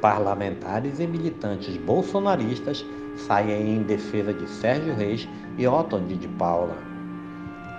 Parlamentares e militantes bolsonaristas saem em defesa de Sérgio Reis e Otoni de Paula.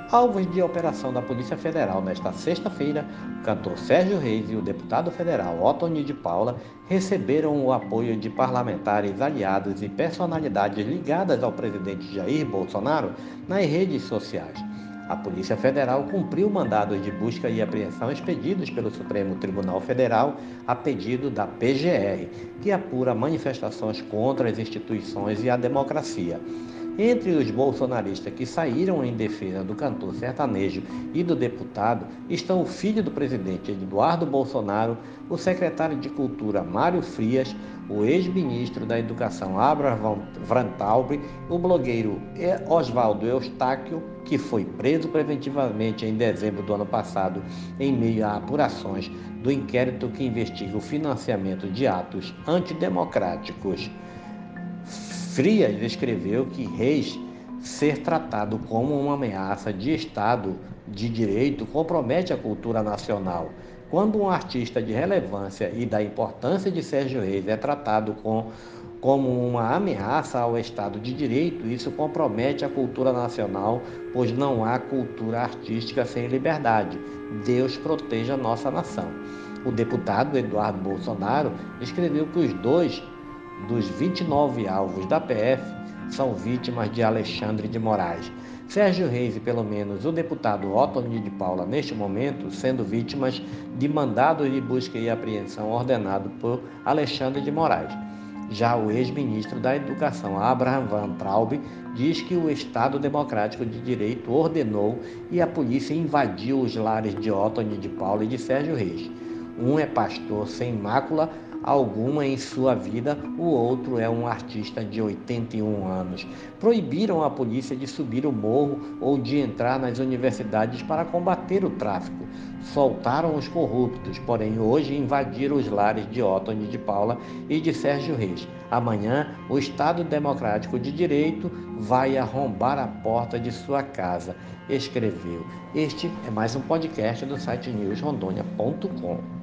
Alvos de operação da Polícia Federal nesta sexta-feira, o cantor Sérgio Reis e o deputado federal Otoni de Paula receberam o apoio de parlamentares aliados e personalidades ligadas ao presidente Jair Bolsonaro nas redes sociais. A Polícia Federal cumpriu mandados de busca e apreensão expedidos pelo Supremo Tribunal Federal a pedido da PGR, que apura manifestações contra as instituições e a democracia. Entre os bolsonaristas que saíram em defesa do cantor sertanejo e do deputado estão o filho do presidente Eduardo Bolsonaro, o secretário de Cultura Mário Frias, o ex-ministro da Educação Abraham Vrantalbe, o blogueiro Oswaldo Eustáquio, que foi preso preventivamente em dezembro do ano passado em meio a apurações do inquérito que investiga o financiamento de atos antidemocráticos. Frias escreveu que Reis ser tratado como uma ameaça de Estado de direito compromete a cultura nacional. Quando um artista de relevância e da importância de Sérgio Reis é tratado com, como uma ameaça ao Estado de Direito, isso compromete a cultura nacional, pois não há cultura artística sem liberdade. Deus proteja a nossa nação. O deputado Eduardo Bolsonaro escreveu que os dois dos 29 alvos da PF são vítimas de Alexandre de Moraes. Sérgio Reis e pelo menos o deputado Otoni de Paula, neste momento, sendo vítimas de mandado de busca e apreensão ordenado por Alexandre de Moraes. Já o ex-ministro da Educação, Abraham Van Traub, diz que o Estado Democrático de Direito ordenou e a polícia invadiu os lares de Otoni de Paula e de Sérgio Reis. Um é pastor sem mácula, alguma em sua vida, o outro é um artista de 81 anos. Proibiram a polícia de subir o morro ou de entrar nas universidades para combater o tráfico. Soltaram os corruptos, porém hoje invadiram os lares de Otoni de Paula e de Sérgio Reis. Amanhã, o Estado Democrático de Direito vai arrombar a porta de sua casa, escreveu. Este é mais um podcast do site newsrondônia.com.